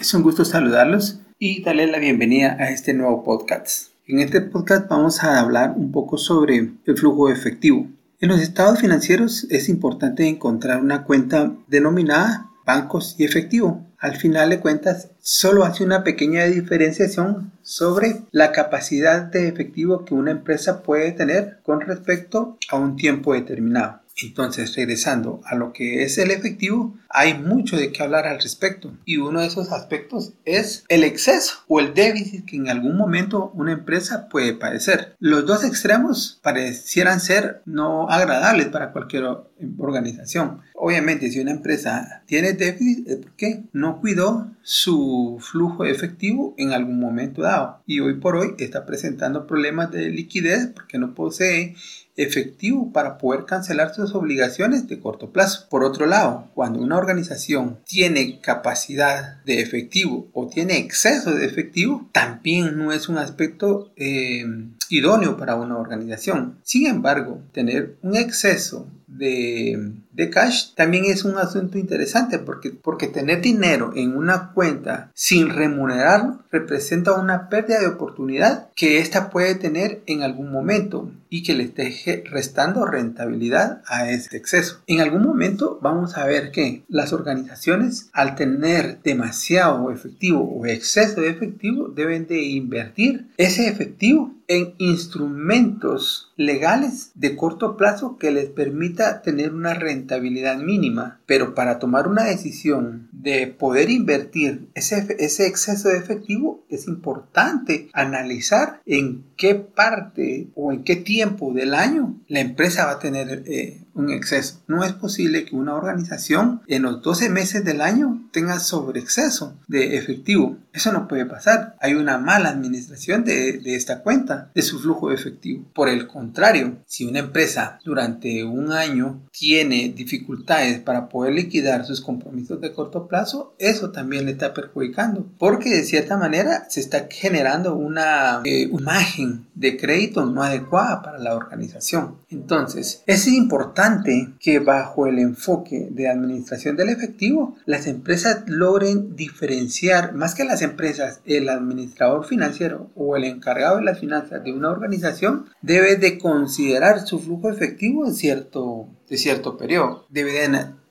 Es un gusto saludarlos y darles la bienvenida a este nuevo podcast. En este podcast vamos a hablar un poco sobre el flujo efectivo. En los estados financieros es importante encontrar una cuenta denominada bancos y efectivo. Al final de cuentas, solo hace una pequeña diferenciación sobre la capacidad de efectivo que una empresa puede tener con respecto a un tiempo determinado. Entonces, regresando a lo que es el efectivo, hay mucho de qué hablar al respecto. Y uno de esos aspectos es el exceso o el déficit que en algún momento una empresa puede padecer. Los dos extremos parecieran ser no agradables para cualquier organización. Obviamente, si una empresa tiene déficit es porque no cuidó su flujo efectivo en algún momento dado. Y hoy por hoy está presentando problemas de liquidez porque no posee efectivo para poder cancelar sus obligaciones de corto plazo. Por otro lado, cuando una organización tiene capacidad de efectivo o tiene exceso de efectivo, también no es un aspecto eh, idóneo para una organización. Sin embargo, tener un exceso de, de, cash también es un asunto interesante porque, porque tener dinero en una cuenta sin remunerarlo representa una pérdida de oportunidad que ésta puede tener en algún momento y que le esté restando rentabilidad a ese exceso. En algún momento vamos a ver que las organizaciones al tener demasiado efectivo o exceso de efectivo deben de invertir ese efectivo en instrumentos legales de corto plazo que les tener una rentabilidad mínima. Pero para tomar una decisión de poder invertir ese, ese exceso de efectivo es importante analizar en qué parte o en qué tiempo del año la empresa va a tener eh, un exceso. No es posible que una organización en los 12 meses del año tenga sobreexceso de efectivo. Eso no puede pasar. Hay una mala administración de, de esta cuenta, de su flujo de efectivo. Por el contrario, si una empresa durante un año tiene dificultades para poder liquidar sus compromisos de corto plazo, eso también le está perjudicando. Porque de cierta manera se está generando una eh, imagen de crédito no adecuada para la organización. Entonces, es importante que bajo el enfoque de administración del efectivo, las empresas logren diferenciar, más que las empresas, el administrador financiero o el encargado de las finanzas de una organización debe de considerar su flujo efectivo en cierto, de cierto periodo. Debe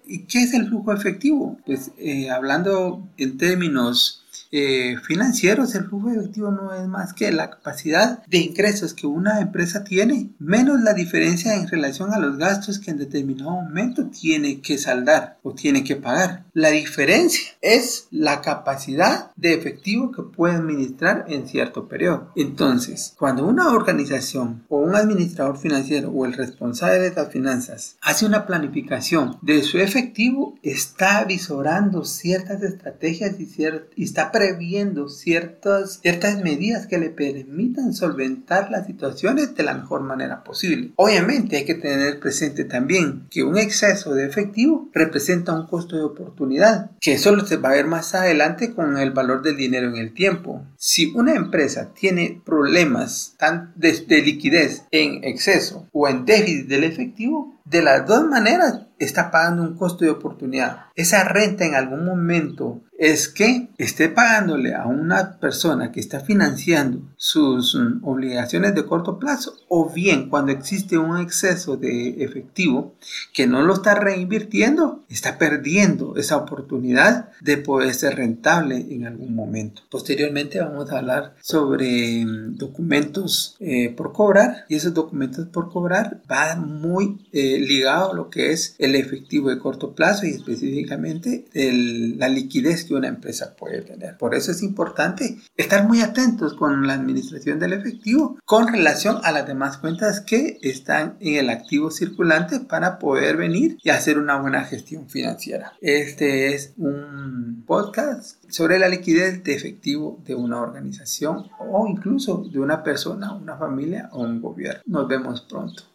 ¿Y qué es el flujo efectivo? Pues eh, hablando en términos eh, financieros, el flujo efectivo no es más que la capacidad de ingresos que una empresa tiene, menos la diferencia en relación a los gastos que en determinado momento tiene que saldar o tiene que pagar. La diferencia es la capacidad de efectivo que puede administrar en cierto periodo. Entonces, cuando una organización o un administrador financiero o el responsable de las finanzas hace una planificación de su efectivo, está visorando ciertas estrategias y, y está previendo ciertas, ciertas medidas que le permitan solventar las situaciones de la mejor manera posible. Obviamente hay que tener presente también que un exceso de efectivo representa un costo de oportunidad, que eso se va a ver más adelante con el valor del dinero en el tiempo. Si una empresa tiene problemas de liquidez en exceso o en déficit del efectivo, de las dos maneras está pagando un costo de oportunidad. Esa renta en algún momento es que esté pagándole a una persona que está financiando sus mm, obligaciones de corto plazo o bien cuando existe un exceso de efectivo que no lo está reinvirtiendo, está perdiendo esa oportunidad de poder ser rentable en algún momento. Posteriormente vamos a hablar sobre mm, documentos eh, por cobrar y esos documentos por cobrar van muy eh, ligados a lo que es el efectivo de corto plazo y específicamente la liquidez que una empresa puede tener. Por eso es importante estar muy atentos con la administración del efectivo con relación a las demás cuentas que están en el activo circulante para poder venir y hacer una buena gestión financiera. Este es un podcast sobre la liquidez de efectivo de una organización o incluso de una persona, una familia o un gobierno. Nos vemos pronto.